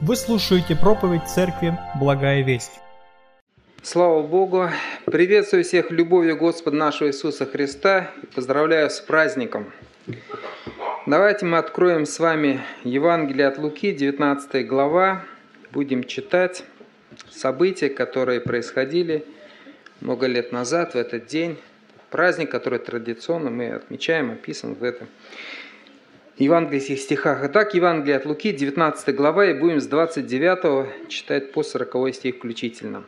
Вы слушаете проповедь Церкви «Благая весть». Слава Богу! Приветствую всех любовью Господа нашего Иисуса Христа и поздравляю с праздником. Давайте мы откроем с вами Евангелие от Луки, 19 глава. Будем читать события, которые происходили много лет назад, в этот день. Праздник, который традиционно мы отмечаем, описан в этом евангельских стихах. Итак, Евангелие от Луки, 19 глава, и будем с 29 читать по 40 стих включительно.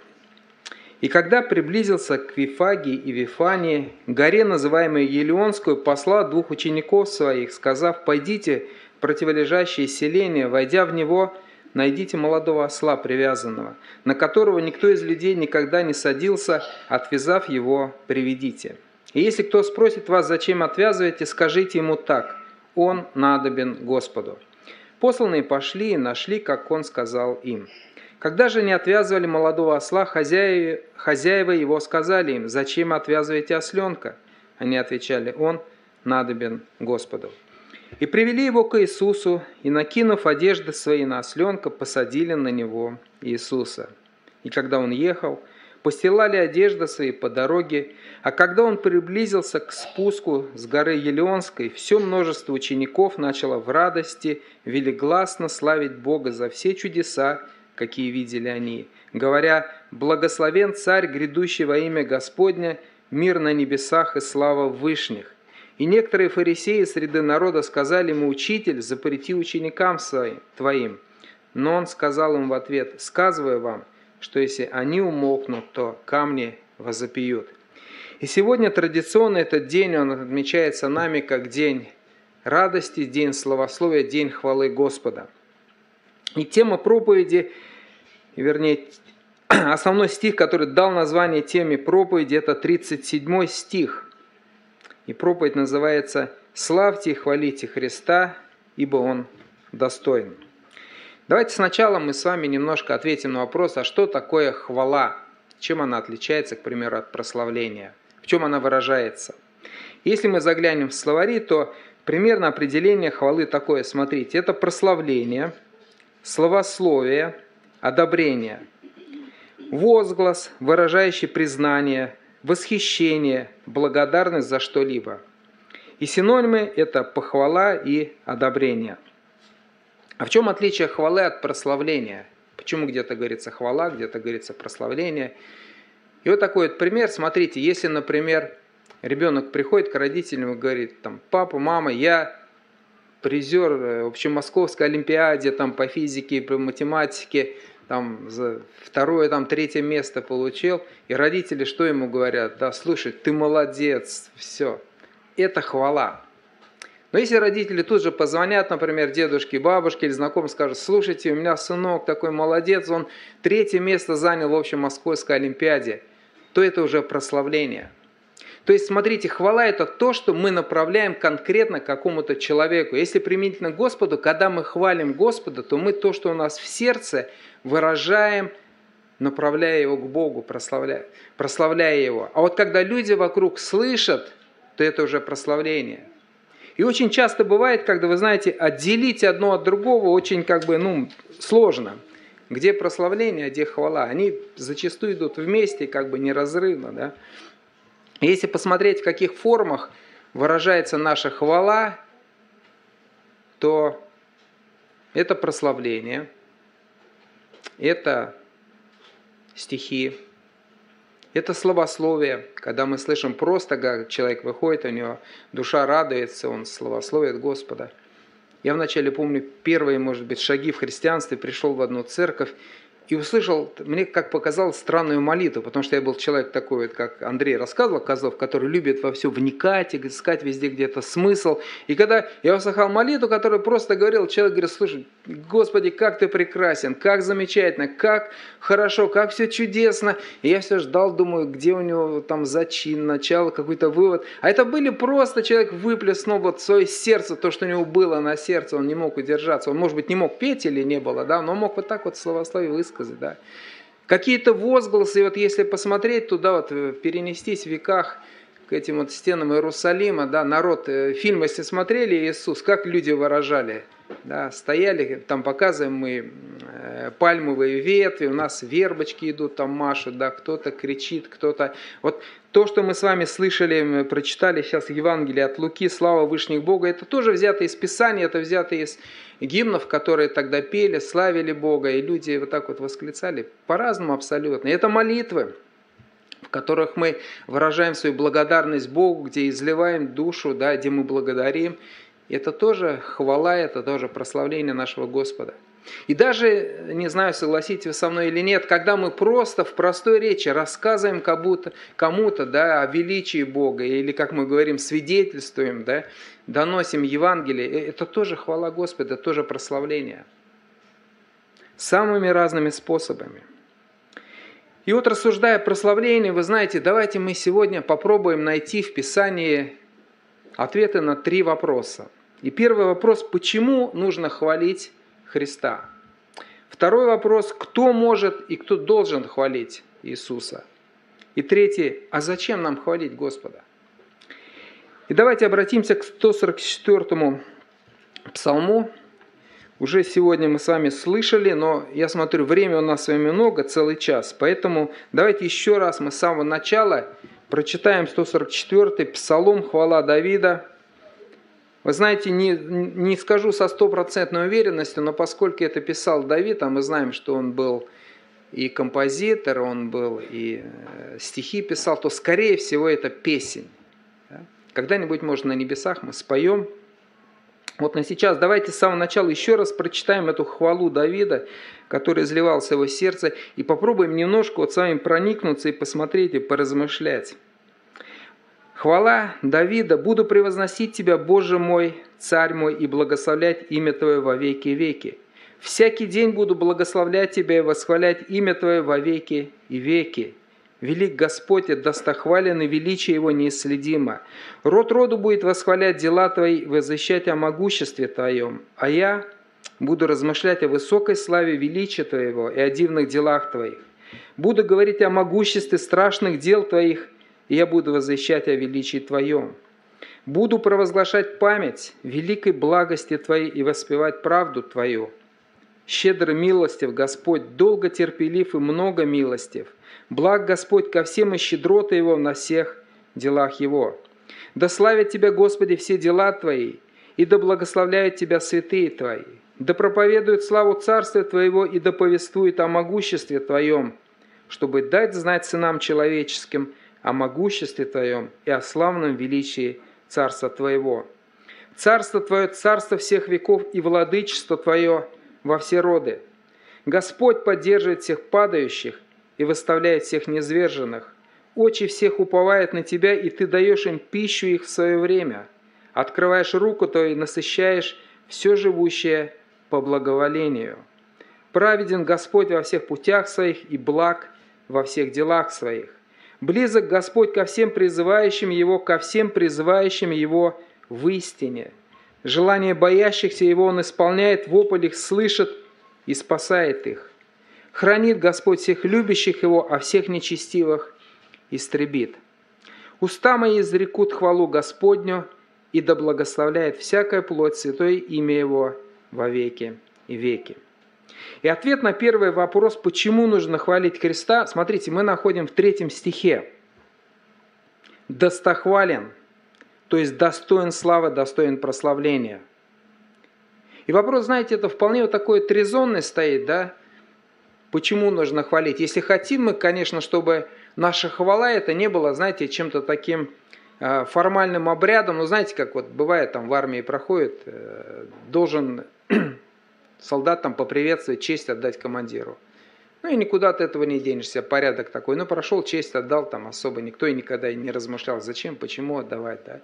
«И когда приблизился к Вифагии и Вифании, горе, называемой Елеонскую, посла двух учеников своих, сказав, «Пойдите в противолежащее селение, войдя в него, найдите молодого осла привязанного, на которого никто из людей никогда не садился, отвязав его, приведите. И если кто спросит вас, зачем отвязываете, скажите ему так – он надобен Господу. Посланные пошли и нашли, как он сказал им. Когда же не отвязывали молодого осла, хозяева, хозяева его сказали им, «Зачем отвязываете осленка?» Они отвечали, «Он надобен Господу». И привели его к Иисусу, и, накинув одежды свои на осленка, посадили на него Иисуса. И когда он ехал, постилали одежды свои по дороге, а когда он приблизился к спуску с горы Елеонской, все множество учеников начало в радости велигласно славить Бога за все чудеса, какие видели они, говоря «Благословен Царь, грядущий во имя Господня, мир на небесах и слава вышних». И некоторые фарисеи среди народа сказали ему, «Учитель, запрети ученикам своим, твоим». Но он сказал им в ответ, «Сказываю вам, что если они умолкнут, то камни возопьют. И сегодня традиционно этот день, он отмечается нами как день радости, день славословия, день хвалы Господа. И тема проповеди, вернее, основной стих, который дал название теме проповеди, это 37 стих. И проповедь называется «Славьте и хвалите Христа, ибо Он достоин». Давайте сначала мы с вами немножко ответим на вопрос, а что такое хвала? Чем она отличается, к примеру, от прославления? В чем она выражается? Если мы заглянем в словари, то примерно определение хвалы такое, смотрите, это прославление, словословие, одобрение, возглас, выражающий признание, восхищение, благодарность за что-либо. И синонимы – это похвала и одобрение – а в чем отличие хвалы от прославления? Почему где-то говорится хвала, где-то говорится прославление? И вот такой вот пример. Смотрите, если, например, ребенок приходит к родителям и говорит, там, папа, мама, я призер э, в общемосковской олимпиаде там, по физике, по математике, там, за второе, там, третье место получил, и родители что ему говорят? Да, слушай, ты молодец, все. Это хвала. Но если родители тут же позвонят, например, дедушке, бабушке или знакомым, скажут, слушайте, у меня сынок такой молодец, он третье место занял в общем Московской Олимпиаде, то это уже прославление. То есть, смотрите, хвала – это то, что мы направляем конкретно какому-то человеку. Если применительно Господу, когда мы хвалим Господа, то мы то, что у нас в сердце, выражаем, направляя его к Богу, прославляя, прославляя его. А вот когда люди вокруг слышат, то это уже прославление – и очень часто бывает, когда, вы знаете, отделить одно от другого очень как бы, ну, сложно. Где прославление, а где хвала. Они зачастую идут вместе, как бы неразрывно. Да? Если посмотреть, в каких формах выражается наша хвала, то это прославление, это стихи, это словословие, когда мы слышим просто, как человек выходит, у него душа радуется, он словословит Господа. Я вначале помню первые, может быть, шаги в христианстве, пришел в одну церковь, и услышал, мне как показалось, странную молитву, потому что я был человек такой, вот, как Андрей рассказывал, Козлов, который любит во все вникать, и искать везде где-то смысл. И когда я услыхал молитву, которая просто говорил, человек говорит, слушай, Господи, как ты прекрасен, как замечательно, как хорошо, как все чудесно. И я все ждал, думаю, где у него там зачин, начало, какой-то вывод. А это были просто, человек выплеснул вот свое сердце, то, что у него было на сердце, он не мог удержаться. Он, может быть, не мог петь или не было, да, но мог вот так вот словословие высказать высказать, да. Какие-то возгласы, вот если посмотреть туда, вот э, перенестись в веках к этим вот стенам Иерусалима, да, народ, э, фильм, если смотрели Иисус, как люди выражали Да, стояли, там показываем мы э, пальмовые ветви, у нас вербочки идут, там машут, да, кто-то кричит, кто-то... Вот то, что мы с вами слышали, прочитали сейчас Евангелие от Луки, слава Вышних Бога, это тоже взято из Писания, это взято из гимнов, которые тогда пели, славили Бога, и люди вот так вот восклицали, по-разному абсолютно. И это молитвы, в которых мы выражаем свою благодарность Богу, где изливаем душу, да, где мы благодарим. Это тоже хвала, это тоже прославление нашего Господа. И даже, не знаю, согласитесь вы со мной или нет, когда мы просто в простой речи рассказываем кому-то, да, о величии Бога, или, как мы говорим, свидетельствуем, да, доносим Евангелие, э, это тоже хвала Господа, тоже прославление. Самыми разными способами. И вот рассуждая о прославлении, вы знаете, давайте мы сегодня попробуем найти в Писании ответы на три вопроса. И первый вопрос, почему нужно хвалить Христа? Второй вопрос, кто может и кто должен хвалить Иисуса? И третий, а зачем нам хвалить Господа? И давайте обратимся к 144 псалму. Уже сегодня мы с вами слышали, но я смотрю, время у нас с вами много, целый час. Поэтому давайте еще раз мы с самого начала прочитаем 144 псалом «Хвала Давида», вы знаете, не, не скажу со стопроцентной уверенностью, но поскольку это писал Давид, а мы знаем, что он был и композитор, он был и э, стихи писал, то скорее всего это песень. Когда-нибудь, может, на небесах мы споем. Вот на сейчас давайте с самого начала еще раз прочитаем эту хвалу Давида, который изливался в его сердце, и попробуем немножко вот с вами проникнуться и посмотреть и поразмышлять. Хвала Давида, буду превозносить Тебя, Боже мой, Царь мой, и благословлять имя Твое во веки веки. Всякий день буду благословлять Тебя и восхвалять имя Твое во веки и веки. Велик Господь, и достохвален, и величие Его неисследимо. Род роду будет восхвалять дела Твои возвещать о могуществе Твоем. А я буду размышлять о высокой славе величия Твоего и о дивных делах Твоих. Буду говорить о могуществе страшных дел Твоих и я буду возвещать о величии Твоем. Буду провозглашать память великой благости Твоей и воспевать правду Твою. Щедро милостив Господь, долго терпелив и много милостив. Благ Господь ко всем и щедрота Его на всех делах Его. Да славят Тебя, Господи, все дела Твои, и да благословляют Тебя святые Твои. Да проповедуют славу Царствия Твоего и да повествуют о могуществе Твоем, чтобы дать знать сынам человеческим – о могуществе Твоем и о славном величии Царства Твоего. Царство Твое – царство всех веков и владычество Твое во все роды. Господь поддерживает всех падающих и выставляет всех низверженных. Очи всех уповают на Тебя, и Ты даешь им пищу их в свое время. Открываешь руку Твою и насыщаешь все живущее по благоволению. Праведен Господь во всех путях своих и благ во всех делах своих. Близок Господь ко всем призывающим Его, ко всем призывающим Его в истине. Желание боящихся Его Он исполняет, вопль их слышит и спасает их. Хранит Господь всех любящих Его, а всех нечестивых истребит. Уста мои изрекут хвалу Господню, и да благословляет всякая плоть святое имя Его во веки и веки. И ответ на первый вопрос, почему нужно хвалить Христа, смотрите, мы находим в третьем стихе. Достохвален, то есть достоин славы, достоин прославления. И вопрос, знаете, это вполне вот такой трезонный стоит, да? Почему нужно хвалить? Если хотим мы, конечно, чтобы наша хвала это не было, знаете, чем-то таким э, формальным обрядом, ну знаете, как вот бывает там в армии проходит, э, должен солдат там поприветствовать, честь отдать командиру. Ну и никуда от этого не денешься, порядок такой. Ну прошел, честь отдал, там особо никто и никогда не размышлял, зачем, почему отдавать. Да?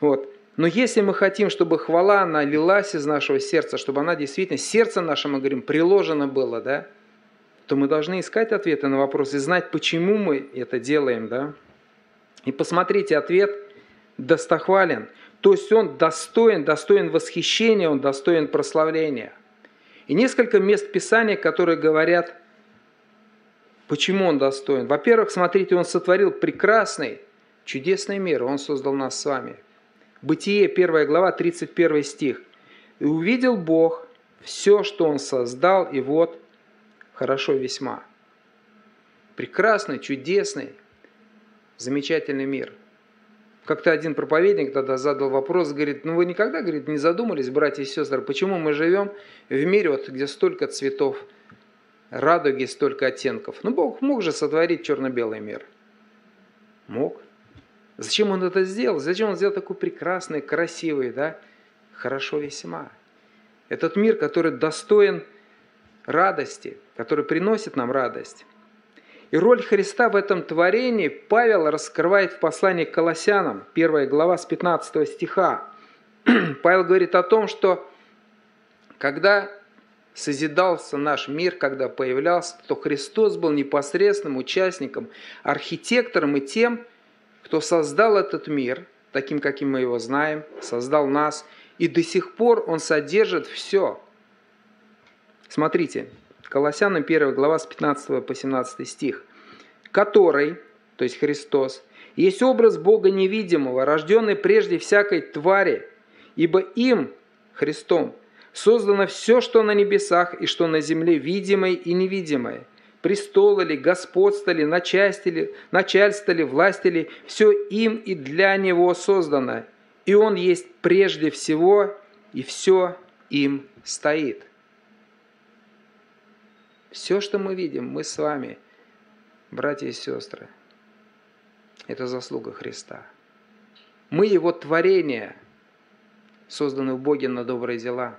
Вот. Но если мы хотим, чтобы хвала, она лилась из нашего сердца, чтобы она действительно, сердце наше, мы говорим, приложено было, да, то мы должны искать ответы на вопросы и знать, почему мы это делаем, да. И посмотрите, ответ достохвален. То есть он достоин, достоин восхищения, он достоин прославления – и несколько мест Писания, которые говорят, почему он достоин. Во-первых, смотрите, он сотворил прекрасный, чудесный мир, он создал нас с вами. Бытие, 1 глава, 31 стих. И увидел Бог все, что Он создал, и вот хорошо весьма. Прекрасный, чудесный, замечательный мир. Как-то один проповедник тогда задал вопрос, говорит, ну вы никогда, говорит, не задумались, братья и сестры, почему мы живем в мире, вот, где столько цветов, радуги, столько оттенков. Ну Бог мог же сотворить черно-белый мир. Мог. Зачем он это сделал? Зачем он сделал такой прекрасный, красивый, да? Хорошо весьма. Этот мир, который достоин радости, который приносит нам радость. И роль Христа в этом творении Павел раскрывает в послании к Колоссянам, 1 глава с 15 стиха. Павел говорит о том, что когда созидался наш мир, когда появлялся, то Христос был непосредственным участником, архитектором и тем, кто создал этот мир, таким, каким мы его знаем, создал нас, и до сих пор Он содержит все. Смотрите, Колоссянам 1 глава с 15 по 17 стих. «Который, то есть Христос, есть образ Бога невидимого, рожденный прежде всякой твари, ибо им, Христом, создано все, что на небесах и что на земле, видимое и невидимое, престолы ли, господство ли, начальство ли, начальство ли, власти ли, все им и для Него создано, и Он есть прежде всего, и все им стоит». Все, что мы видим, мы с вами, братья и сестры, это заслуга Христа. Мы Его творение, созданы в Боге на добрые дела.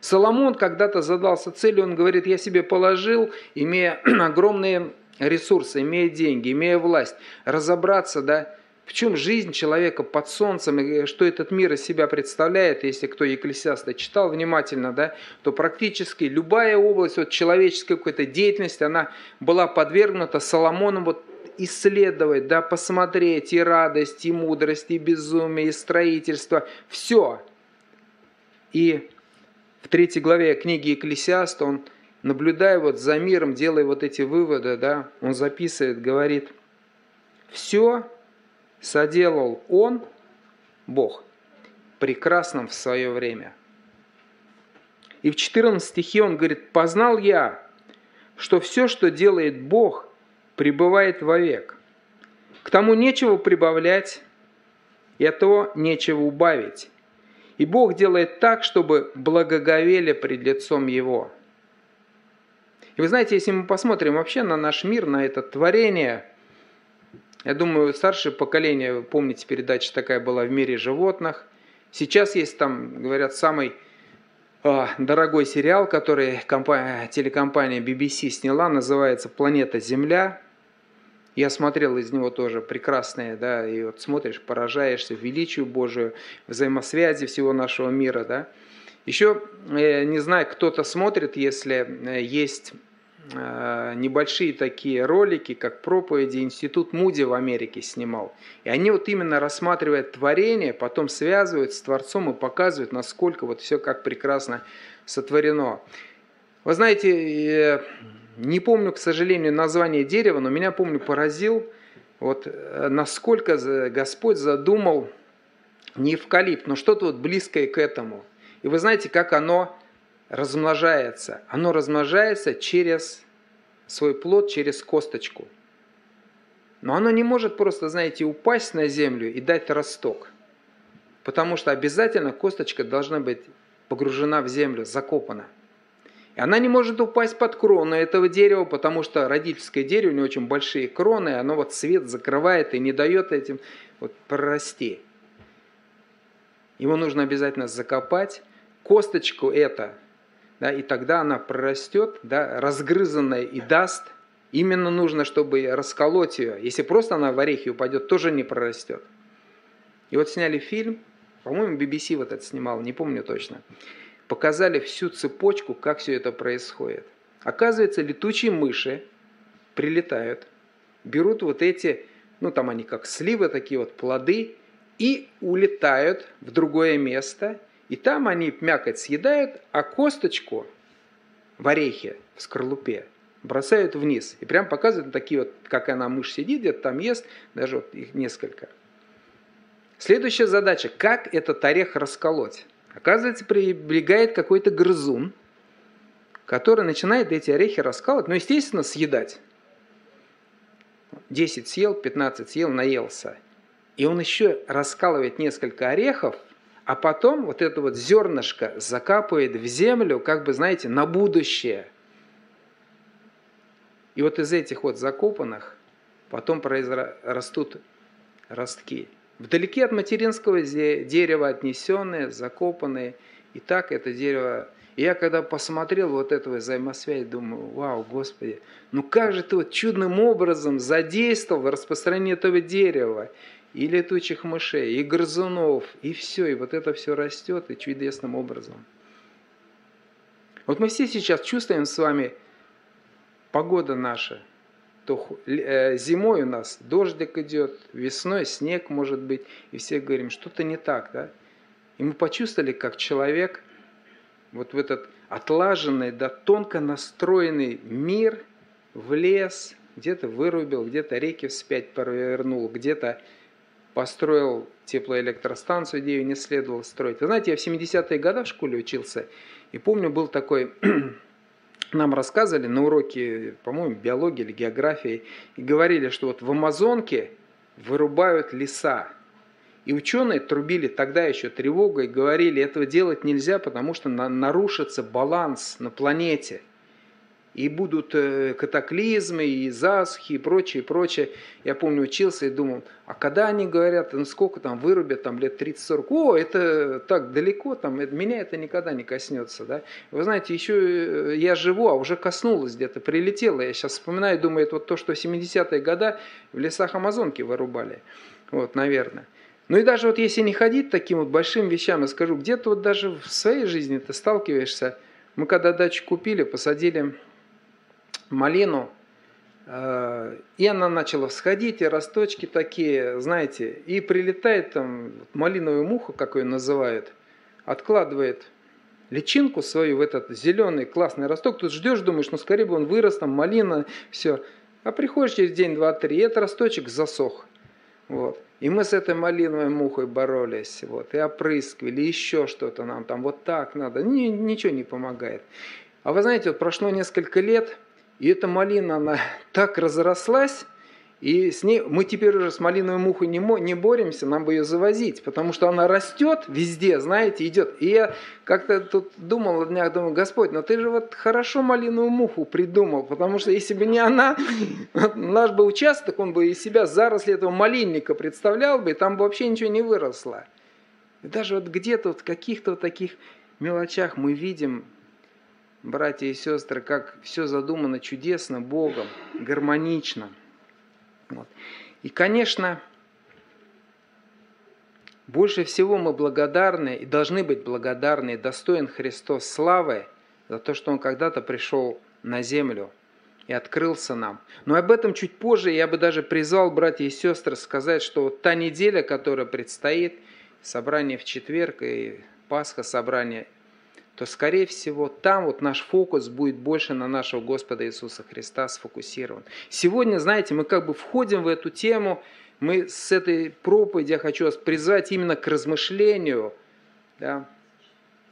Соломон когда-то задался целью, он говорит, я себе положил, имея огромные ресурсы, имея деньги, имея власть, разобраться, да, в чем жизнь человека под солнцем и что этот мир из себя представляет, если кто Екклесиаста читал внимательно, да, то практически любая область вот, человеческой какой-то деятельности, она была подвергнута Соломоном вот, исследовать, да, посмотреть и радость, и мудрость, и безумие, и строительство, все. И в третьей главе книги Екклесиаста он, наблюдая вот за миром, делая вот эти выводы, да, он записывает, говорит, все соделал Он, Бог, прекрасным в свое время. И в 14 стихе он говорит, «Познал я, что все, что делает Бог, пребывает вовек. К тому нечего прибавлять, и от того нечего убавить. И Бог делает так, чтобы благоговели пред лицом Его». И вы знаете, если мы посмотрим вообще на наш мир, на это творение – я думаю, старшее поколение, помните, передача такая была в мире животных. Сейчас есть там, говорят, самый э, дорогой сериал, который компания, телекомпания BBC сняла, называется «Планета Земля». Я смотрел из него тоже прекрасные, да, и вот смотришь, поражаешься величию Божию, взаимосвязи всего нашего мира, да. Еще, э, не знаю, кто-то смотрит, если э, есть небольшие такие ролики, как проповеди, Институт Муди в Америке снимал. И они вот именно рассматривают творение, потом связывают с Творцом и показывают, насколько вот все как прекрасно сотворено. Вы знаете, э, не помню, к сожалению, название дерева, но меня, помню, поразил, вот э, насколько Господь задумал не эвкалипт, но что-то вот близкое к этому. И вы знаете, как оно размножается. Оно размножается через свой плод, через косточку. Но оно не может просто, знаете, упасть на землю и дать росток. Потому что обязательно косточка должна быть погружена в землю, закопана. И она не может упасть под крону этого дерева, потому что родительское дерево, у него очень большие кроны, оно вот свет закрывает и не дает этим вот прорасти. Его нужно обязательно закопать. Косточку это да, и тогда она прорастет, да, разгрызанная и даст. Именно нужно, чтобы расколоть ее. Если просто она в орехи упадет, тоже не прорастет. И вот сняли фильм, по-моему, BBC вот это снимал, не помню точно. Показали всю цепочку, как все это происходит. Оказывается, летучие мыши прилетают, берут вот эти, ну там они как сливы, такие вот плоды, и улетают в другое место, и там они мякоть съедают, а косточку в орехе, в скорлупе, бросают вниз. И прям показывают такие вот, как она мышь сидит, где-то там ест, даже вот их несколько. Следующая задача, как этот орех расколоть. Оказывается, прибегает какой-то грызун, который начинает эти орехи раскалывать, ну, естественно, съедать. 10 съел, 15 съел, наелся. И он еще раскалывает несколько орехов, а потом вот это вот зернышко закапывает в землю, как бы, знаете, на будущее. И вот из этих вот закопанных потом растут ростки. Вдалеке от материнского дерева отнесенные, закопанные. И так это дерево... И я когда посмотрел вот этого взаимосвязь, думаю, вау, Господи, ну как же ты вот чудным образом задействовал в распространении этого дерева, и летучих мышей, и грызунов, и все, и вот это все растет, и чудесным образом. Вот мы все сейчас чувствуем с вами погода наша, то э, зимой у нас дождик идет, весной снег может быть, и все говорим, что-то не так, да? И мы почувствовали, как человек вот в этот отлаженный, да, тонко настроенный мир влез, где-то вырубил, где-то реки вспять провернул, где-то построил теплоэлектростанцию, где ее не следовало строить. Вы знаете, я в 70-е годы в школе учился, и помню, был такой нам рассказывали на уроке, по-моему, биологии или географии, и говорили, что вот в Амазонке вырубают леса. И ученые трубили тогда еще тревогу и говорили, этого делать нельзя, потому что нарушится баланс на планете и будут э, катаклизмы, и засухи, и прочее, и прочее. Я помню, учился и думал, а когда они говорят, ну сколько там вырубят, там лет 30-40, о, это так далеко, там, меня это никогда не коснется. Да? Вы знаете, еще э, я живу, а уже коснулось где-то, прилетело. Я сейчас вспоминаю, думаю, это вот то, что в 70-е годы в лесах Амазонки вырубали. Вот, наверное. Ну и даже вот если не ходить таким вот большим вещам, я скажу, где-то вот даже в своей жизни ты сталкиваешься. Мы когда дачу купили, посадили малину, э, и она начала всходить, и росточки такие, знаете, и прилетает там малиновая муха, как ее называют, откладывает личинку свою в этот зеленый классный росток. Тут ждешь, думаешь, ну скорее бы он вырос, там малина, все. А приходишь через день, два, три, и этот росточек засох. Вот. И мы с этой малиновой мухой боролись, вот, и опрыскивали, еще что-то нам там, вот так надо, Ни, ничего не помогает. А вы знаете, вот прошло несколько лет, и эта малина, она так разрослась, и с ней мы теперь уже с малиновой мухой не, не боремся, нам бы ее завозить, потому что она растет везде, знаете, идет. И я как-то тут думал на днях, думаю, Господь, но ты же вот хорошо малиновую муху придумал, потому что если бы не она, наш бы участок, он бы из себя заросли этого малинника представлял бы, и там бы вообще ничего не выросло. И даже вот где-то вот в каких-то вот таких мелочах мы видим братья и сестры, как все задумано чудесно Богом, гармонично. Вот. И, конечно, больше всего мы благодарны и должны быть благодарны и достоин Христос славы за то, что Он когда-то пришел на землю и открылся нам. Но об этом чуть позже я бы даже призвал братья и сестры сказать, что вот та неделя, которая предстоит, собрание в четверг и Пасха собрание то, скорее всего, там вот наш фокус будет больше на нашего Господа Иисуса Христа сфокусирован. Сегодня, знаете, мы как бы входим в эту тему, мы с этой проповеди, я хочу вас призвать именно к размышлению да,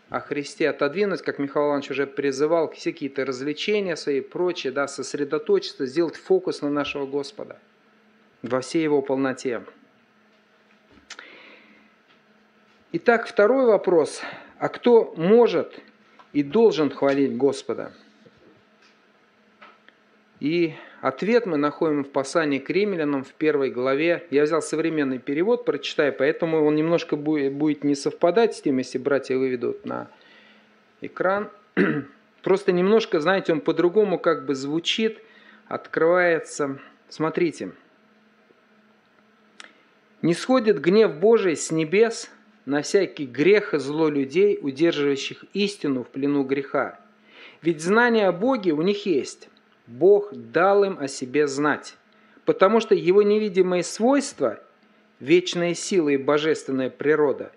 о Христе, отодвинуть, как Михаил Иванович уже призывал, все какие-то развлечения свои и прочее, да, сосредоточиться, сделать фокус на нашего Господа во всей его полноте. Итак, второй вопрос – а кто может и должен хвалить Господа? И ответ мы находим в послании к римлянам в первой главе. Я взял современный перевод, прочитаю, поэтому он немножко будет не совпадать с тем, если братья выведут на экран. Просто немножко, знаете, он по-другому как бы звучит, открывается. Смотрите. «Не сходит гнев Божий с небес на всякий грех и зло людей, удерживающих истину в плену греха. Ведь знание о Боге у них есть. Бог дал им о себе знать, потому что его невидимые свойства, вечная сила и божественная природа,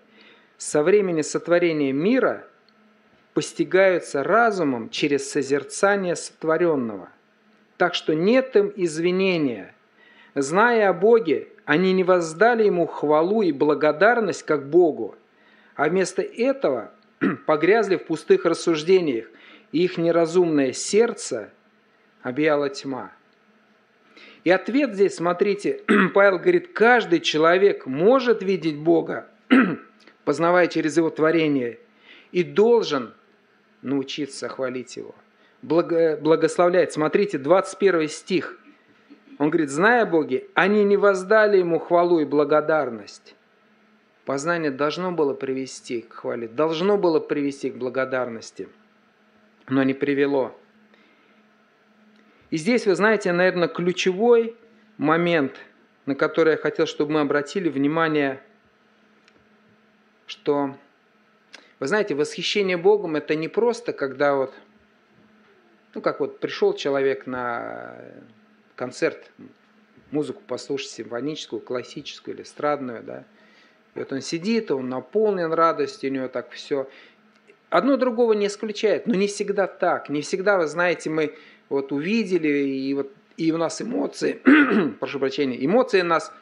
со времени сотворения мира постигаются разумом через созерцание сотворенного. Так что нет им извинения. Зная о Боге, они не воздали ему хвалу и благодарность как Богу, а вместо этого погрязли в пустых рассуждениях, и их неразумное сердце объяла тьма. И ответ здесь, смотрите, Павел говорит, каждый человек может видеть Бога, познавая через Его творение, и должен научиться хвалить Его, благо, благословлять. Смотрите, 21 стих. Он говорит, зная Боги, они не воздали Ему хвалу и благодарность. Познание должно было привести к хвале, должно было привести к благодарности, но не привело. И здесь, вы знаете, наверное, ключевой момент, на который я хотел, чтобы мы обратили внимание, что, вы знаете, восхищение Богом – это не просто, когда вот, ну, как вот пришел человек на концерт, музыку послушать симфоническую, классическую или эстрадную, да, и вот он сидит, он наполнен радостью, у него так все. Одно другого не исключает, но не всегда так. Не всегда, вы знаете, мы вот увидели, и, вот, и у нас эмоции, прошу прощения, эмоции нас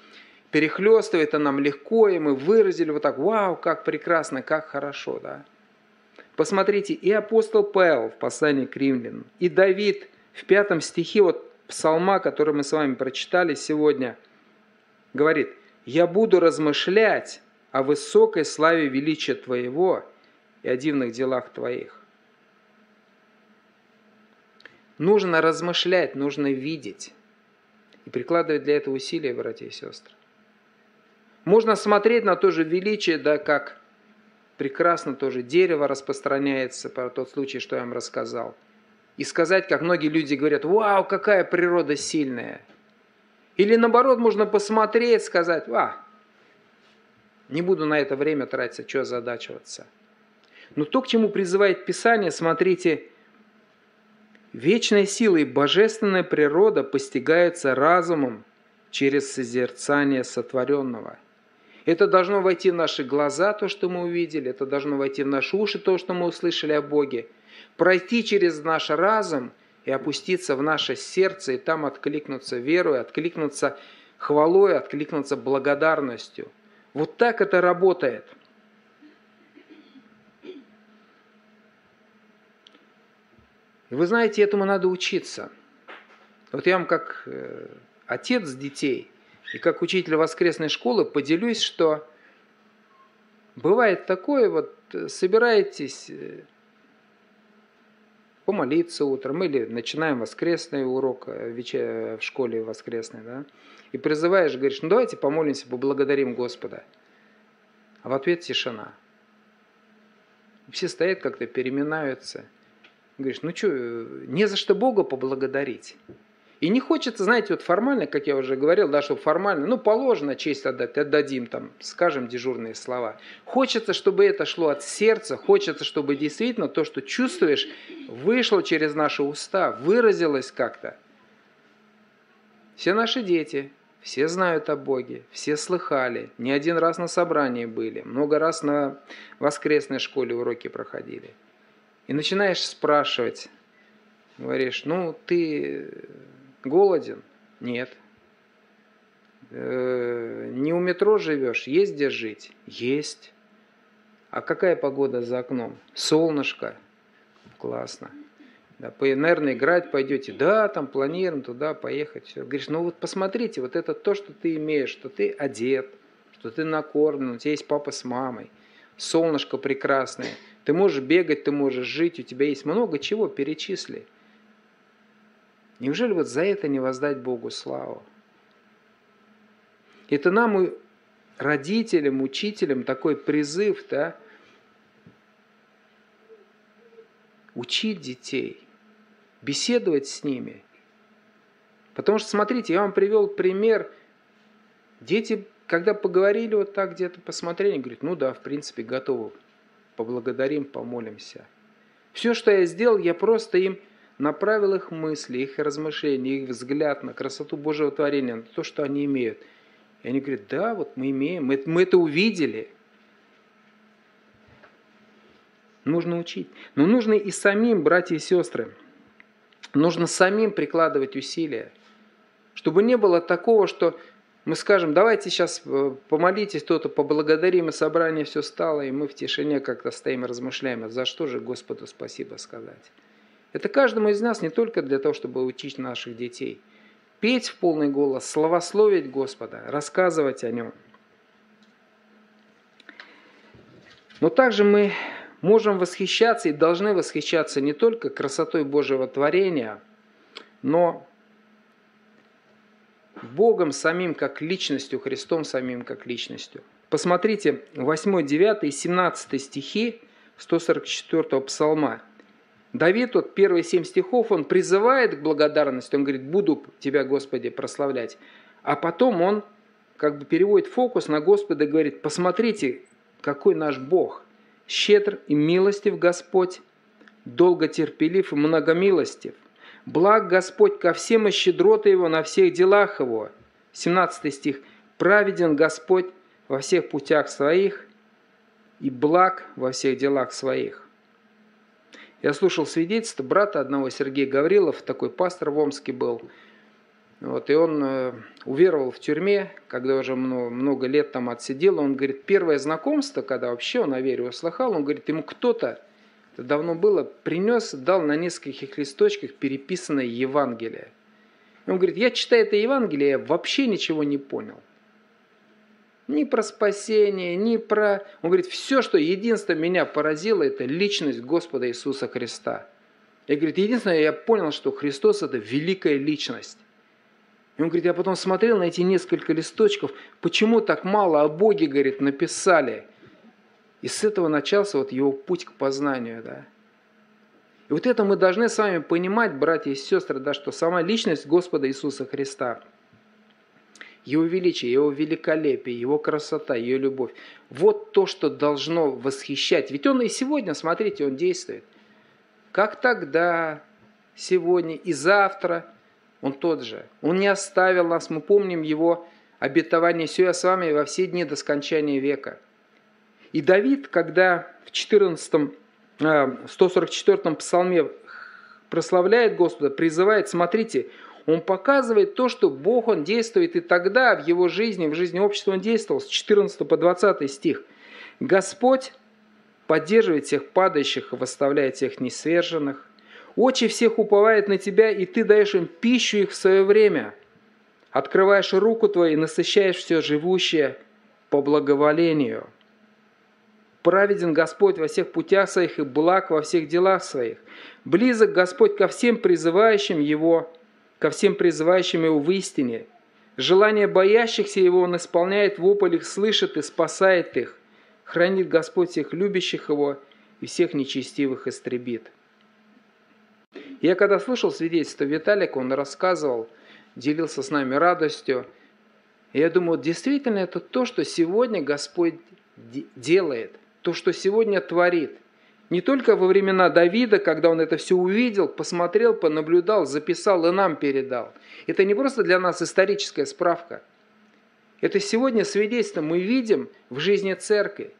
перехлестывают, а нам легко, и мы выразили вот так, вау, как прекрасно, как хорошо, да. Посмотрите, и апостол Павел в послании к римлянам, и Давид в пятом стихе, вот псалма, который мы с вами прочитали сегодня, говорит, «Я буду размышлять о высокой славе величия Твоего и о дивных делах Твоих». Нужно размышлять, нужно видеть и прикладывать для этого усилия, братья и сестры. Можно смотреть на то же величие, да, как прекрасно тоже дерево распространяется, про тот случай, что я вам рассказал. И сказать, как многие люди говорят, вау, какая природа сильная. Или наоборот, можно посмотреть, сказать, а, не буду на это время тратить, что задачиваться. Но то, к чему призывает Писание, смотрите, Вечной силой божественная природа постигается разумом через созерцание сотворенного. Это должно войти в наши глаза, то, что мы увидели, это должно войти в наши уши, то, что мы услышали о Боге, пройти через наш разум и опуститься в наше сердце, и там откликнуться верой, откликнуться хвалой, откликнуться благодарностью. Вот так это работает – И вы знаете, этому надо учиться. Вот я вам как э, отец детей и как учитель воскресной школы поделюсь, что бывает такое, вот э, собираетесь э, помолиться утром или начинаем воскресный урок в школе воскресной, да, и призываешь, говоришь, ну давайте помолимся, поблагодарим Господа. А в ответ тишина. Все стоят как-то, переминаются – Говоришь, ну что, не за что Бога поблагодарить. И не хочется, знаете, вот формально, как я уже говорил, да, что формально, ну, положено честь отдать, отдадим там, скажем дежурные слова. Хочется, чтобы это шло от сердца, хочется, чтобы действительно то, что чувствуешь, вышло через наши уста, выразилось как-то. Все наши дети, все знают о Боге, все слыхали, не один раз на собрании были, много раз на воскресной школе уроки проходили – и начинаешь спрашивать, говоришь, ну ты голоден? Нет. Э, не у метро живешь? Есть где жить? Есть. А какая погода за окном? Солнышко. Классно. Да, по, наверное, играть пойдете. Да, там планируем туда поехать. Все. Говоришь, ну вот посмотрите, вот это то, что ты имеешь, что ты одет, что ты накормлен, у тебя есть папа с мамой, солнышко прекрасное – ты можешь бегать, ты можешь жить, у тебя есть много чего, перечисли. Неужели вот за это не воздать Богу славу? Это нам, родителям, учителям, такой призыв, да, учить детей, беседовать с ними. Потому что, смотрите, я вам привел пример. Дети, когда поговорили вот так где-то, посмотрели, говорят, ну да, в принципе, готовы поблагодарим, помолимся. Все, что я сделал, я просто им направил их мысли, их размышления, их взгляд на красоту Божьего творения, на то, что они имеют. И они говорят, да, вот мы имеем, мы, мы это увидели. Нужно учить. Но нужно и самим, братья и сестры, нужно самим прикладывать усилия, чтобы не было такого, что Мы скажем, давайте сейчас э, помолитесь, кто-то поблагодарим, и собрание все стало, и мы в тишине как-то стоим и размышляем, а за что же Господу спасибо сказать. Это каждому из нас не только для того, чтобы учить наших детей. Петь в полный голос, славословить Господа, рассказывать о Нем. Но также мы можем восхищаться и должны восхищаться не только красотой Божьего творения, но Богом самим как личностью, Христом самим как личностью. Посмотрите 8, 9 и 17 стихи 144 псалма. Давид, вот первые семь стихов, он призывает к благодарности, он говорит, буду Тебя, Господи, прославлять. А потом он как бы переводит фокус на Господа и говорит, посмотрите, какой наш Бог, щедр и милостив Господь, долго терпелив и многомилостив. Благ Господь ко всем и щедроты Его на всех делах Его. 17 стих. Праведен Господь во всех путях своих и благ во всех делах своих. Я слушал свидетельство брата одного, Сергей Гаврилов, такой пастор в Омске был. Вот, и он э, уверовал в тюрьме, когда уже много, много лет там отсидел. Он говорит, первое знакомство, когда вообще он о вере услыхал, он говорит, ему кто-то это давно было, принес, дал на нескольких листочках переписанное Евангелие. Он говорит, я читаю это Евангелие, я вообще ничего не понял. Ни про спасение, ни про... Он говорит, все, что единственное меня поразило, это личность Господа Иисуса Христа. И говорит, единственное, я понял, что Христос это великая личность. И он говорит, я потом смотрел на эти несколько листочков, почему так мало о Боге, говорит, написали – и с этого начался вот его путь к познанию. Да? И вот это мы должны с вами понимать, братья и сестры, да, что сама личность Господа Иисуса Христа, Его величие, Его великолепие, Его красота, Ее любовь, вот то, что должно восхищать. Ведь Он и сегодня, смотрите, Он действует. Как тогда, сегодня и завтра Он тот же. Он не оставил нас, мы помним Его обетование «Все я с вами во все дни до скончания века». И Давид, когда в 14, 144 а, псалме прославляет Господа, призывает, смотрите, он показывает то, что Бог, Он действует и тогда в его жизни, в жизни общества Он действовал, с 14 по 20 стих. Господь поддерживает всех падающих восставляет всех несверженных. Очи всех уповает на Тебя, и Ты даешь им пищу их в свое время. Открываешь руку Твою и насыщаешь все живущее по благоволению – Праведен Господь во всех путях своих и благ во всех делах своих. Близок Господь ко всем призывающим Его, ко всем призывающим Его в истине. Желание боящихся Его Он исполняет, вопль их слышит и спасает их. Хранит Господь всех любящих Его и всех нечестивых истребит. Я когда слушал свидетельство Виталика, он рассказывал, делился с нами радостью. И я думаю, действительно это то, что сегодня Господь делает – то, что сегодня творит. Не только во времена Давида, когда он это все увидел, посмотрел, понаблюдал, записал и нам передал. Это не просто для нас историческая справка. Это сегодня свидетельство мы видим в жизни церкви.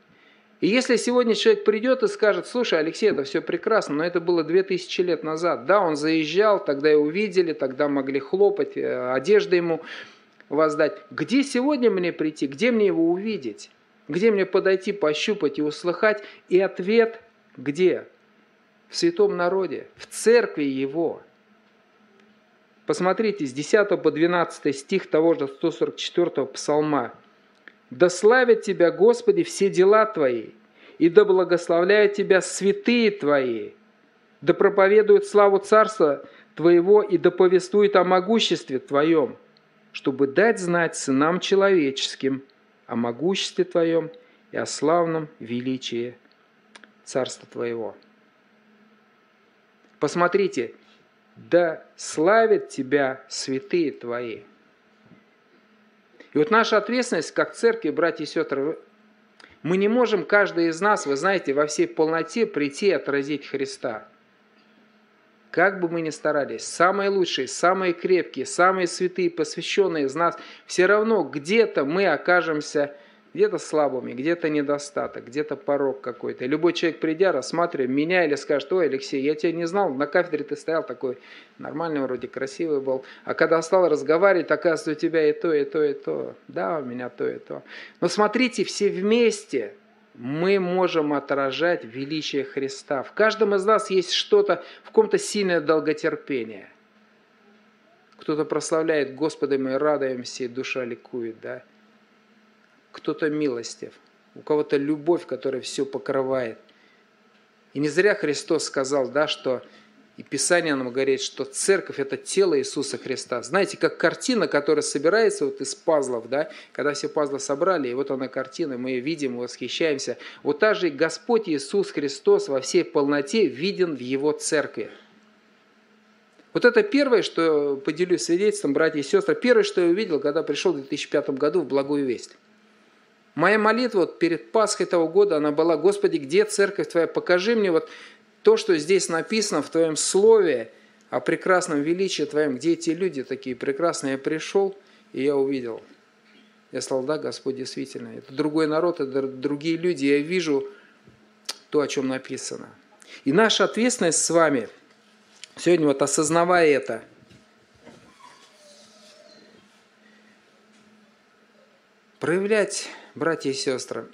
И если сегодня человек придет и скажет, слушай, Алексей, это все прекрасно, но это было 2000 лет назад. Да, он заезжал, тогда его увидели, тогда могли хлопать, э, одежды ему воздать. Где сегодня мне прийти, где мне его увидеть? Где мне подойти, пощупать и услыхать? И ответ где? В святом народе, в церкви его. Посмотрите, с 10 по 12 стих того же 144 псалма. «Да славят Тебя, Господи, все дела Твои, и да благословляют Тебя святые Твои, да проповедуют славу Царства Твоего и да повествуют о могуществе Твоем, чтобы дать знать сынам человеческим – о могуществе Твоем и о славном величии Царства Твоего. Посмотрите, да славят Тебя святые Твои. И вот наша ответственность как церкви, братья и сестры, мы не можем, каждый из нас, вы знаете, во всей полноте прийти и отразить Христа – как бы мы ни старались, самые лучшие, самые крепкие, самые святые, посвященные из нас, все равно где-то мы окажемся где-то слабыми, где-то недостаток, где-то порог какой-то. И любой человек, придя, рассматривая меня или скажет, ой, Алексей, я тебя не знал, на кафедре ты стоял такой нормальный, вроде красивый был. А когда стал разговаривать, оказывается, у тебя и то, и то, и то. Да, у меня то, и то. Но смотрите, все вместе мы можем отражать величие Христа. В каждом из нас есть что-то, в ком-то сильное долготерпение. Кто-то прославляет Господа, мы радуемся, и душа ликует, да кто-то милостив, у кого-то любовь, которая все покрывает. И не зря Христос сказал, да, что и Писание нам говорит, что церковь – это тело Иисуса Христа. Знаете, как картина, которая собирается вот из пазлов, да, когда все пазлы собрали, и вот она картина, мы ее видим, восхищаемся. Вот так же Господь Иисус Христос во всей полноте виден в Его церкви. Вот это первое, что поделюсь свидетельством, братья и сестры, первое, что я увидел, когда пришел в 2005 году в Благую Весть. Моя молитва вот перед Пасхой этого года, она была, Господи, где церковь Твоя? Покажи мне вот то, что здесь написано в Твоем Слове о прекрасном величии Твоем, где эти люди такие прекрасные. Я пришел, и я увидел. Я сказал, да, Господь, действительно, это другой народ, это другие люди. Я вижу то, о чем написано. И наша ответственность с вами, сегодня вот осознавая это – проявлять, братья и сестры,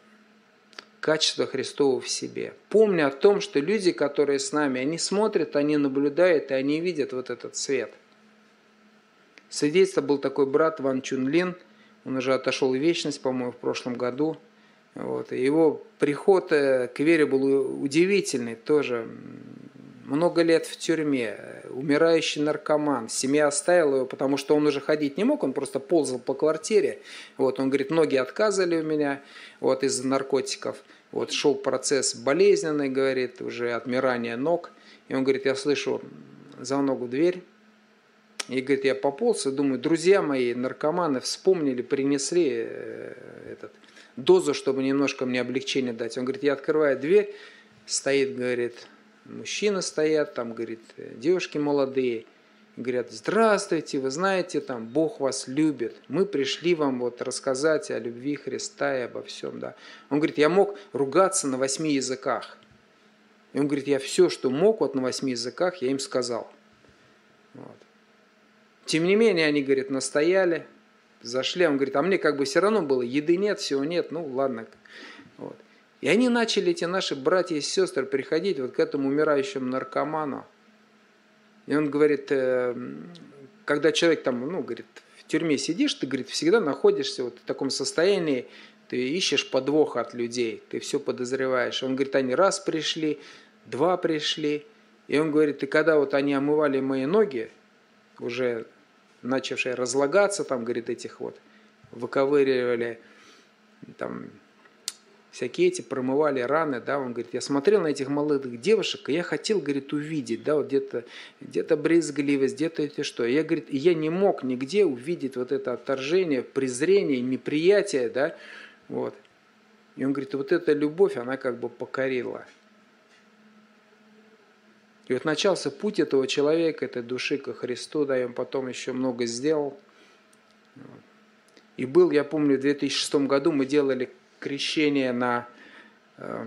качество Христова в себе. Помня о том, что люди, которые с нами, они смотрят, они наблюдают, и они видят вот этот свет. Свидетельство был такой брат Ван Чунлин, он уже отошел в вечность, по-моему, в прошлом году. Вот. И его приход э, к вере был удивительный тоже много лет в тюрьме, умирающий наркоман. Семья оставила его, потому что он уже ходить не мог, он просто ползал по квартире. Вот, он говорит, ноги отказали у меня вот, из-за наркотиков. Вот, шел процесс болезненный, говорит, уже отмирание ног. И он говорит, я слышу за ногу дверь. И говорит, я пополз и думаю, друзья мои, наркоманы, вспомнили, принесли э, этот, дозу, чтобы немножко мне облегчение дать. Он говорит, я открываю дверь, стоит, говорит, мужчины стоят, там, говорит, девушки молодые, говорят, здравствуйте, вы знаете, там, Бог вас любит, мы пришли вам вот рассказать о любви Христа и обо всем, да. Он говорит, я мог ругаться на восьми языках. И он говорит, я все, что мог вот на восьми языках, я им сказал. Вот. Тем не менее, они, говорит, настояли, зашли, он говорит, а мне как бы все равно было, еды нет, всего нет, ну ладно. Вот. И они начали, эти наши братья и сестры, приходить вот к этому умирающему наркоману. И он говорит, э, когда человек там, ну, говорит, в тюрьме сидишь, ты, говорит, всегда находишься вот в таком состоянии, ты ищешь подвох от людей, ты все подозреваешь. Он говорит, они раз пришли, два пришли. И он говорит, и когда вот они омывали мои ноги, уже начавшие разлагаться, там, говорит, этих вот, выковыривали там всякие эти промывали раны, да, он говорит, я смотрел на этих молодых девушек, и я хотел, говорит, увидеть, да, вот где-то где брезгливость, где-то это что. Я, говорит, я не мог нигде увидеть вот это отторжение, презрение, неприятие, да, вот. И он говорит, вот эта любовь, она как бы покорила. И вот начался путь этого человека, этой души ко Христу, да, и он потом еще много сделал. И был, я помню, в 2006 году мы делали крещение на, э,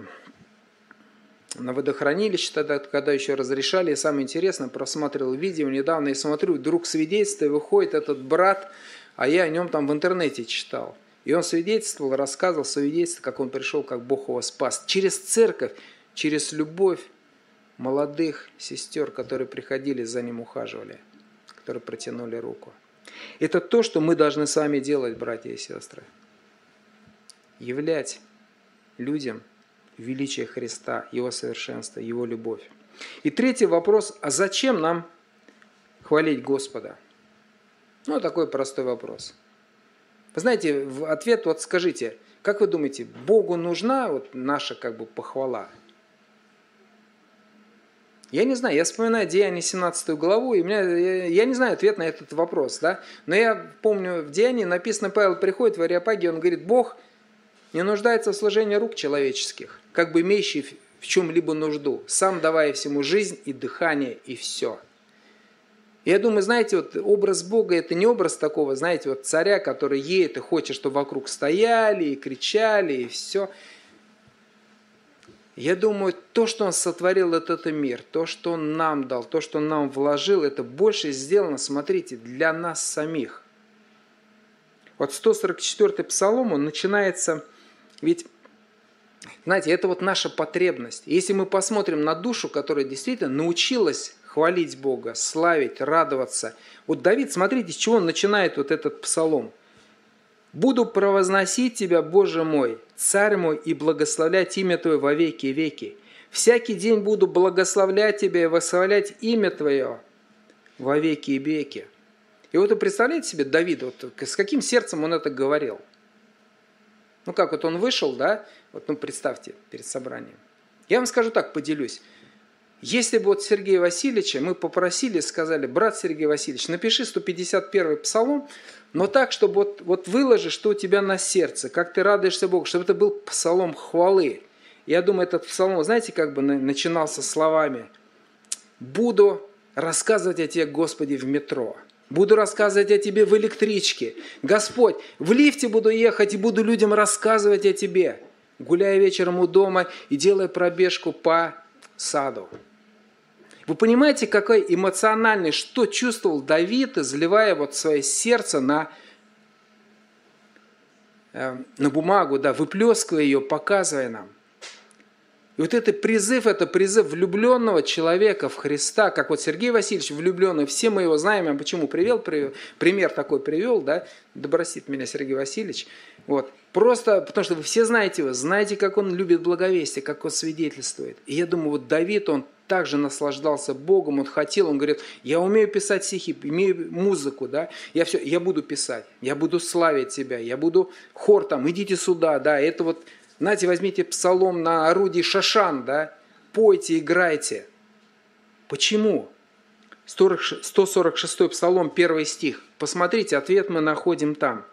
на водохранилище, тогда, когда еще разрешали. И самое интересное, просматривал видео недавно и смотрю, вдруг свидетельство, выходит этот брат, а я о нем там в интернете читал. И он свидетельствовал, рассказывал свидетельство, как он пришел, как Бог его спас. Через церковь, через любовь молодых сестер, которые приходили, за ним ухаживали, которые протянули руку. Это то, что мы должны с вами делать, братья и сестры являть людям величие Христа, Его совершенство, Его любовь. И третий вопрос, а зачем нам хвалить Господа? Ну, такой простой вопрос. Вы знаете, в ответ вот скажите, как вы думаете, Богу нужна вот наша как бы похвала? Я не знаю, я вспоминаю Деяние 17 главу, и у меня, я, я не знаю ответ на этот вопрос, да, но я помню, в Деянии написано, Павел приходит в Ариапаге, он говорит, Бог не нуждается в служении рук человеческих, как бы имеющий в чем-либо нужду, сам давая всему жизнь и дыхание и все. я думаю, знаете, вот образ Бога это не образ такого, знаете, вот царя, который едет и хочет, чтобы вокруг стояли и кричали, и все. Я думаю, то, что Он сотворил этот мир, то, что Он нам дал, то, что Он нам вложил, это больше сделано, смотрите, для нас самих. Вот 144-й псалом, он начинается, ведь, знаете, это вот наша потребность. Если мы посмотрим на душу, которая действительно научилась хвалить Бога, славить, радоваться. Вот Давид, смотрите, с чего он начинает вот этот псалом. «Буду провозносить Тебя, Боже мой, Царь мой, и благословлять имя Твое во веки веки. Всякий день буду благословлять Тебя и восславлять имя Твое во веки и веки». И вот вы представляете себе Давид, вот с каким сердцем он это говорил? Ну как, вот он вышел, да, вот ну представьте, перед собранием. Я вам скажу так, поделюсь. Если бы вот Сергея Васильевича мы попросили, сказали, брат Сергей Васильевич, напиши 151 псалом, но так, чтобы вот, вот выложи, что у тебя на сердце, как ты радуешься Богу, чтобы это был псалом хвалы. Я думаю, этот псалом, знаете, как бы начинался словами «Буду рассказывать о тебе, Господи, в метро». Буду рассказывать о тебе в электричке. Господь, в лифте буду ехать и буду людям рассказывать о тебе, гуляя вечером у дома и делая пробежку по саду. Вы понимаете, какой эмоциональный, что чувствовал Давид, изливая вот свое сердце на, э, на бумагу, да, выплескивая ее, показывая нам. И вот этот призыв, это призыв влюбленного человека в Христа, как вот Сергей Васильевич влюбленный, все мы его знаем, я почему привел, привел пример такой привел, да, добросит меня Сергей Васильевич, вот, просто потому что вы все знаете его, знаете, как он любит благовестие, как он свидетельствует. И я думаю, вот Давид, он также наслаждался Богом, он хотел, он говорит, я умею писать стихи, имею музыку, да, я все, я буду писать, я буду славить тебя, я буду хор там, идите сюда, да, это вот знаете, возьмите псалом на орудии Шашан, да, пойте, играйте. Почему? 146 псалом, первый стих. Посмотрите, ответ мы находим там.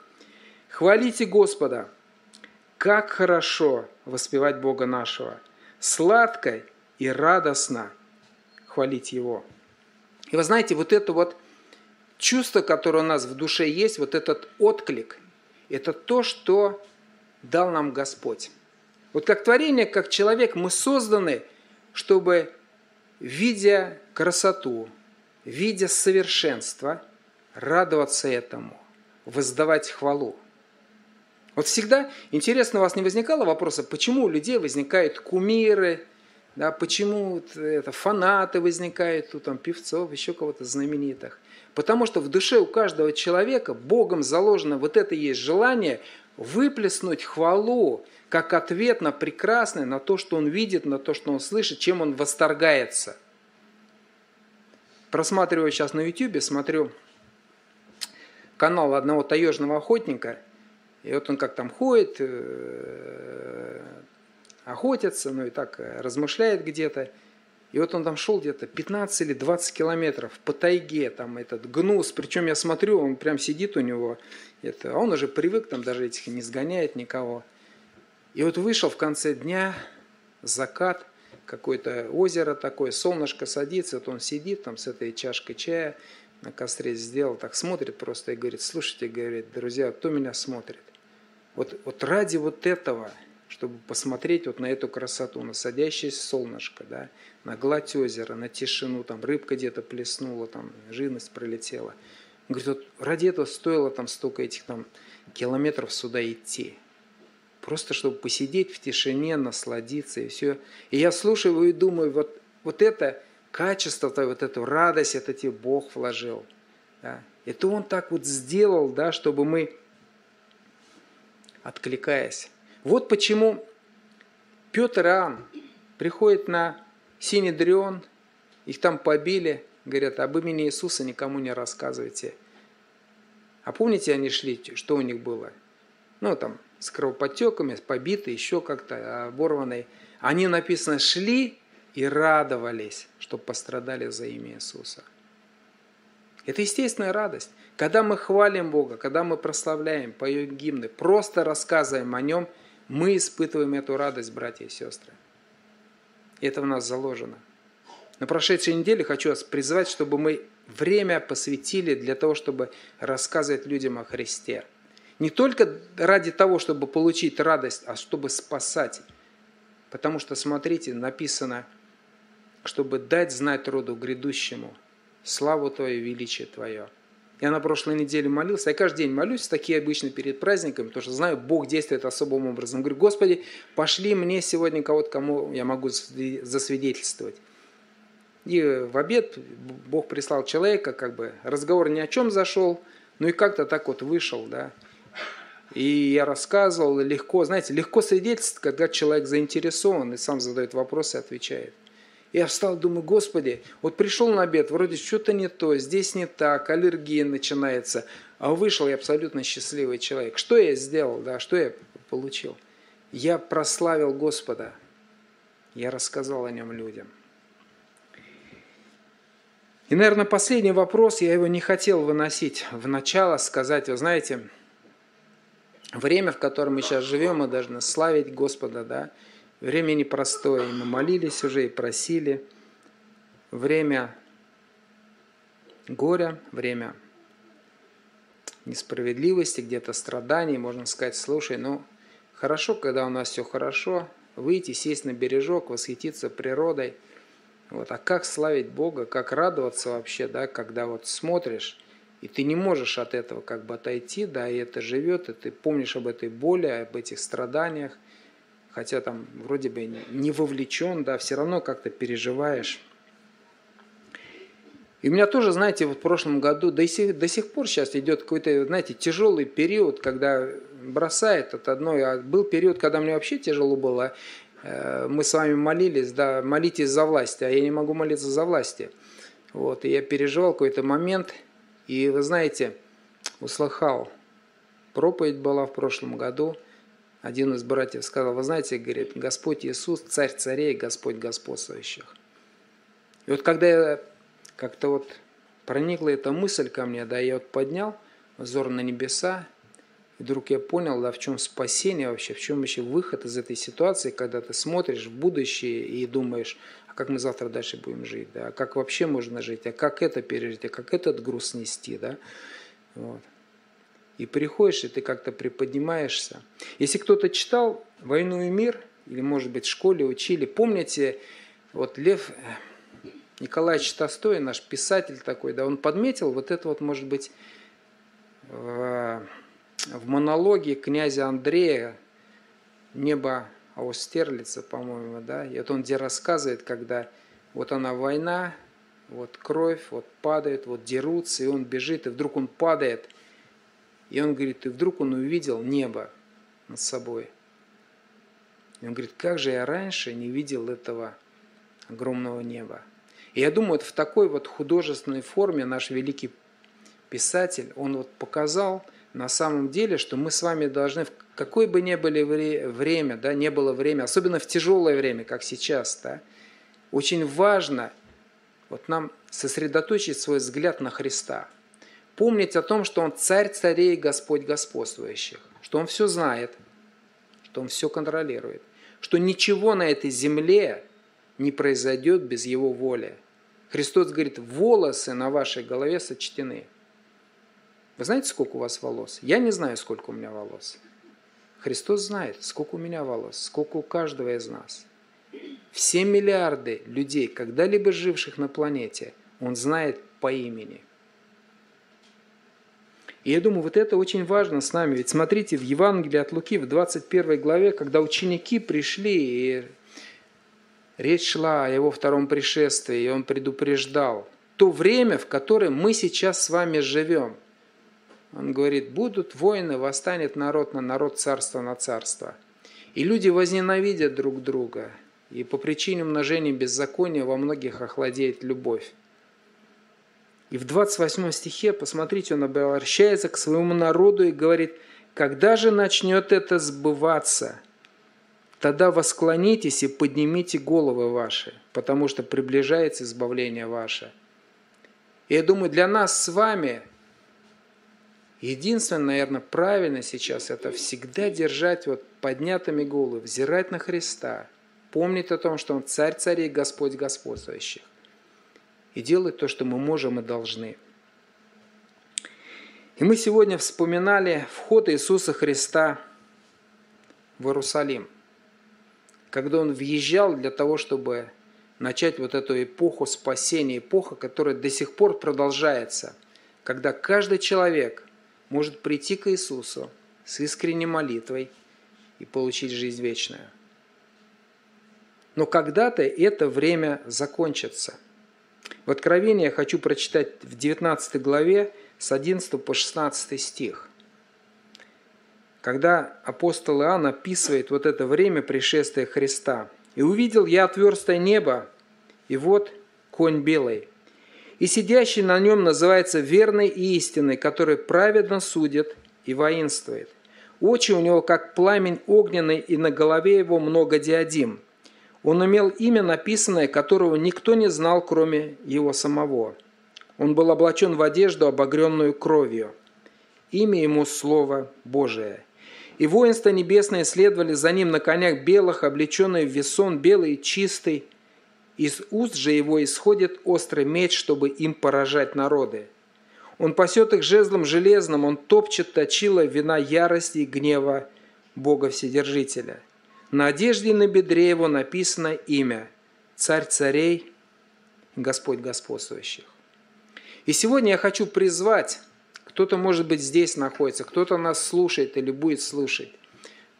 «Хвалите Господа, как хорошо воспевать Бога нашего, сладко и радостно хвалить Его». И вы знаете, вот это вот чувство, которое у нас в душе есть, вот этот отклик, это то, что дал нам Господь. Вот как творение, как человек, мы созданы, чтобы, видя красоту, видя совершенство, радоваться этому, воздавать хвалу. Вот всегда интересно, у вас не возникало вопроса, почему у людей возникают кумиры, да, почему это, фанаты возникают, у там, певцов, еще кого-то знаменитых. Потому что в душе у каждого человека Богом заложено вот это есть желание выплеснуть хвалу, как ответ на прекрасное, на то, что он видит, на то, что он слышит, чем он восторгается. Просматриваю сейчас на YouTube, смотрю канал одного таежного охотника, и вот он как там ходит, э, охотится, ну и так э, размышляет где-то. И вот он там шел где-то 15 или 20 километров по тайге, там этот гнус, причем я смотрю, он прям сидит у него, это, а он уже привык, там даже этих не сгоняет никого. И вот вышел в конце дня, закат, какое-то озеро такое, солнышко садится, вот он сидит там с этой чашкой чая, на костре сделал, так смотрит просто и говорит, слушайте, говорит, друзья, кто меня смотрит? Вот, вот ради вот этого – чтобы посмотреть вот на эту красоту, на садящееся солнышко, да, на гладь озера, на тишину, там рыбка где-то плеснула, там живность пролетела. Он говорит, вот ради этого стоило там столько этих там километров сюда идти. Просто чтобы посидеть в тишине, насладиться и все. И я слушаю его и думаю, вот, вот это качество, вот эту радость, это тебе Бог вложил. Да. Это Он так вот сделал, да, чтобы мы, откликаясь, вот почему Петр Иоанн приходят на Синедрион, их там побили, говорят, об имени Иисуса никому не рассказывайте. А помните, они шли, что у них было? Ну, там, с кровоподтеками, побиты, еще как-то оборванные. Они, написано, шли и радовались, что пострадали за имя Иисуса. Это естественная радость. Когда мы хвалим Бога, когда мы прославляем, поем гимны, просто рассказываем о Нем – мы испытываем эту радость, братья и сестры. И это в нас заложено. На прошедшей неделе хочу вас призвать, чтобы мы время посвятили для того, чтобы рассказывать людям о Христе. Не только ради того, чтобы получить радость, а чтобы спасать. Потому что, смотрите, написано, чтобы дать знать роду грядущему славу Твою, величие Твое. Я на прошлой неделе молился, я каждый день молюсь, такие обычно перед праздниками, потому что знаю, Бог действует особым образом. Говорю, Господи, пошли мне сегодня кого-то, кому я могу засвидетельствовать. И в обед Бог прислал человека, как бы разговор ни о чем зашел, ну и как-то так вот вышел, да. И я рассказывал легко, знаете, легко свидетельствовать, когда человек заинтересован и сам задает вопросы отвечает. Я встал, думаю, Господи, вот пришел на обед, вроде что-то не то, здесь не так, аллергия начинается, а вышел я абсолютно счастливый человек. Что я сделал, да, что я получил? Я прославил Господа, я рассказал о нем людям. И, наверное, последний вопрос, я его не хотел выносить в начало, сказать, вы знаете, время, в котором мы сейчас живем, мы должны славить Господа, да, Время непростое, и мы молились уже и просили. Время горя, время несправедливости, где-то страданий. Можно сказать, слушай, ну хорошо, когда у нас все хорошо, выйти, сесть на бережок, восхититься природой. Вот. А как славить Бога, как радоваться вообще, да, когда вот смотришь, и ты не можешь от этого как бы отойти, да, и это живет, и ты помнишь об этой боли, об этих страданиях, хотя там вроде бы не вовлечен, да, все равно как-то переживаешь. И у меня тоже, знаете, вот в прошлом году, до сих, до сих пор сейчас идет какой-то, знаете, тяжелый период, когда бросает от одной, а был период, когда мне вообще тяжело было. Э, мы с вами молились, да, молитесь за власть, а я не могу молиться за власти. Вот, и я переживал какой-то момент, и вы знаете, услыхал, проповедь была в прошлом году – один из братьев сказал, вы знаете, говорит, Господь Иисус, царь царей, Господь господствующих. И вот когда я как-то вот проникла эта мысль ко мне, да, я вот поднял взор на небеса, и вдруг я понял, да, в чем спасение вообще, в чем вообще выход из этой ситуации, когда ты смотришь в будущее и думаешь, а как мы завтра дальше будем жить, да, а как вообще можно жить, а как это пережить, а как этот груз нести, да. Вот. И приходишь, и ты как-то приподнимаешься. Если кто-то читал «Войну и мир», или, может быть, в школе учили, помните, вот Лев э, Николаевич Толстой, наш писатель такой, да, он подметил вот это вот, может быть, в, в монологе князя Андрея «Небо Аустерлица», по-моему, да, и это он где рассказывает, когда вот она война, вот кровь, вот падает, вот дерутся, и он бежит, и вдруг он падает – и он говорит, и вдруг он увидел небо над собой. И он говорит, как же я раньше не видел этого огромного неба. И я думаю, вот в такой вот художественной форме наш великий писатель, он вот показал на самом деле, что мы с вами должны, в какое бы ни было время, да, не было время, особенно в тяжелое время, как сейчас, да, очень важно вот нам сосредоточить свой взгляд на Христа – помнить о том, что Он царь царей Господь господствующих, что Он все знает, что Он все контролирует, что ничего на этой земле не произойдет без Его воли. Христос говорит, волосы на вашей голове сочтены. Вы знаете, сколько у вас волос? Я не знаю, сколько у меня волос. Христос знает, сколько у меня волос, сколько у каждого из нас. Все миллиарды людей, когда-либо живших на планете, Он знает по имени – и я думаю, вот это очень важно с нами. Ведь смотрите, в Евангелии от Луки, в 21 главе, когда ученики пришли, и речь шла о его втором пришествии, и он предупреждал то время, в котором мы сейчас с вами живем. Он говорит, будут войны, восстанет народ на народ, царство на царство. И люди возненавидят друг друга, и по причине умножения беззакония во многих охладеет любовь. И в 28 стихе, посмотрите, он обращается к своему народу и говорит, когда же начнет это сбываться? Тогда восклонитесь и поднимите головы ваши, потому что приближается избавление ваше. И я думаю, для нас с вами единственное, наверное, правильно сейчас это всегда держать вот поднятыми головы, взирать на Христа, помнить о том, что Он царь царей, Господь господствующих. И делать то, что мы можем и должны. И мы сегодня вспоминали вход Иисуса Христа в Иерусалим, когда Он въезжал для того, чтобы начать вот эту эпоху спасения, эпоха, которая до сих пор продолжается, когда каждый человек может прийти к Иисусу с искренней молитвой и получить жизнь вечную. Но когда-то это время закончится. В Откровении я хочу прочитать в 19 главе с 11 по 16 стих. Когда апостол Иоанн описывает вот это время пришествия Христа. «И увидел я отверстое небо, и вот конь белый, и сидящий на нем называется верный и истинный, который праведно судит и воинствует. Очи у него, как пламень огненный, и на голове его много диадим. Он имел имя, написанное, которого никто не знал, кроме его самого. Он был облачен в одежду, обогренную кровью. Имя ему Слово Божие. И воинства небесные следовали за ним на конях белых, облеченные в весон, белый и чистый. Из уст же его исходит острый меч, чтобы им поражать народы. Он пасет их жезлом железным, он топчет точила вина ярости и гнева Бога Вседержителя. На одежде на бедре его написано имя «Царь царей, Господь господствующих». И сегодня я хочу призвать, кто-то, может быть, здесь находится, кто-то нас слушает или будет слушать.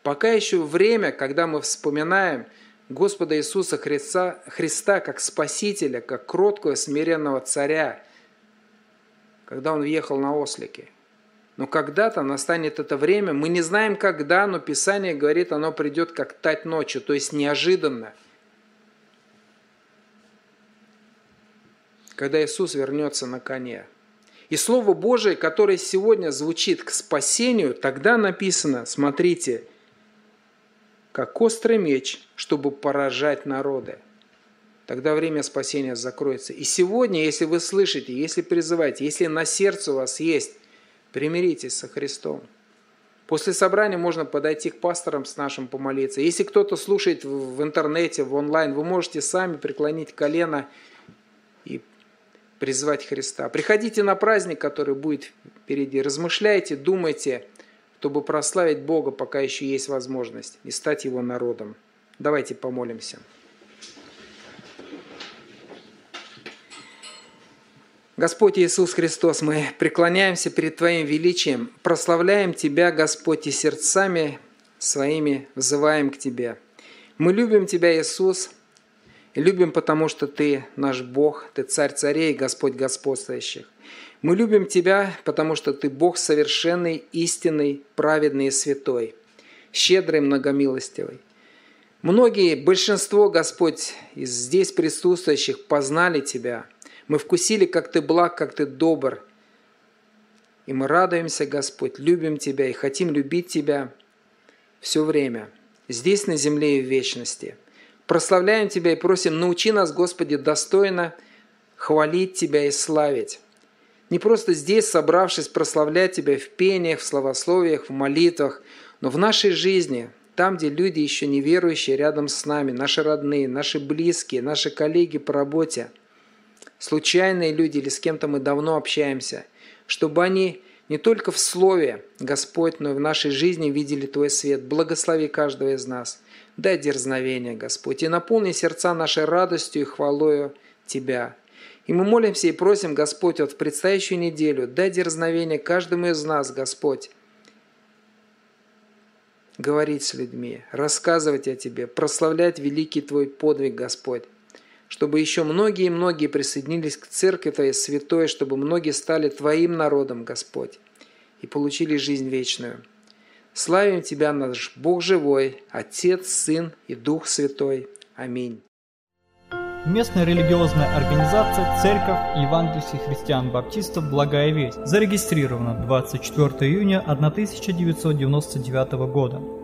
Пока еще время, когда мы вспоминаем Господа Иисуса Христа, Христа как Спасителя, как кроткого, смиренного царя, когда Он въехал на ослике. Но когда-то настанет это время, мы не знаем когда, но Писание говорит, оно придет как тать ночью, то есть неожиданно – когда Иисус вернется на коне. И Слово Божие, которое сегодня звучит к спасению, тогда написано, смотрите, как острый меч, чтобы поражать народы. Тогда время спасения закроется. И сегодня, если вы слышите, если призываете, если на сердце у вас есть, примиритесь со Христом. После собрания можно подойти к пасторам с нашим помолиться. Если кто-то слушает в интернете, в онлайн, вы можете сами преклонить колено и призвать Христа. Приходите на праздник, который будет впереди. Размышляйте, думайте, чтобы прославить Бога, пока еще есть возможность, и стать Его народом. Давайте помолимся. Господь Иисус Христос, мы преклоняемся перед Твоим величием, прославляем Тебя, Господь, и сердцами своими взываем к Тебе. Мы любим Тебя, Иисус, и любим, потому что Ты наш Бог, Ты Царь царей, Господь господствующих. Мы любим Тебя, потому что Ты Бог совершенный, истинный, праведный и святой, щедрый, многомилостивый. Многие, большинство, Господь, из здесь присутствующих познали Тебя. Мы вкусили, как Ты благ, как Ты добр. И мы радуемся, Господь, любим Тебя и хотим любить Тебя все время, здесь на земле и в вечности – Прославляем Тебя и просим, научи нас, Господи, достойно хвалить Тебя и славить. Не просто здесь, собравшись, прославлять Тебя в пениях, в словословиях, в молитвах, но в нашей жизни, там, где люди еще неверующие рядом с нами, наши родные, наши близкие, наши коллеги по работе, случайные люди или с кем-то мы давно общаемся, чтобы они не только в слове, Господь, но и в нашей жизни видели Твой свет. Благослови каждого из нас. Дай дерзновение, Господь, и наполни сердца нашей радостью и хвалою Тебя. И мы молимся и просим, Господь, вот в предстоящую неделю, дай дерзновение каждому из нас, Господь, говорить с людьми, рассказывать о Тебе, прославлять великий Твой подвиг, Господь, чтобы еще многие и многие присоединились к Церкви Твоей Святой, чтобы многие стали Твоим народом, Господь, и получили жизнь вечную. Славим Тебя, наш Бог живой, Отец, Сын и Дух Святой. Аминь. Местная религиозная организация Церковь Евангельских христиан-баптистов «Благая весть» зарегистрирована 24 июня 1999 года.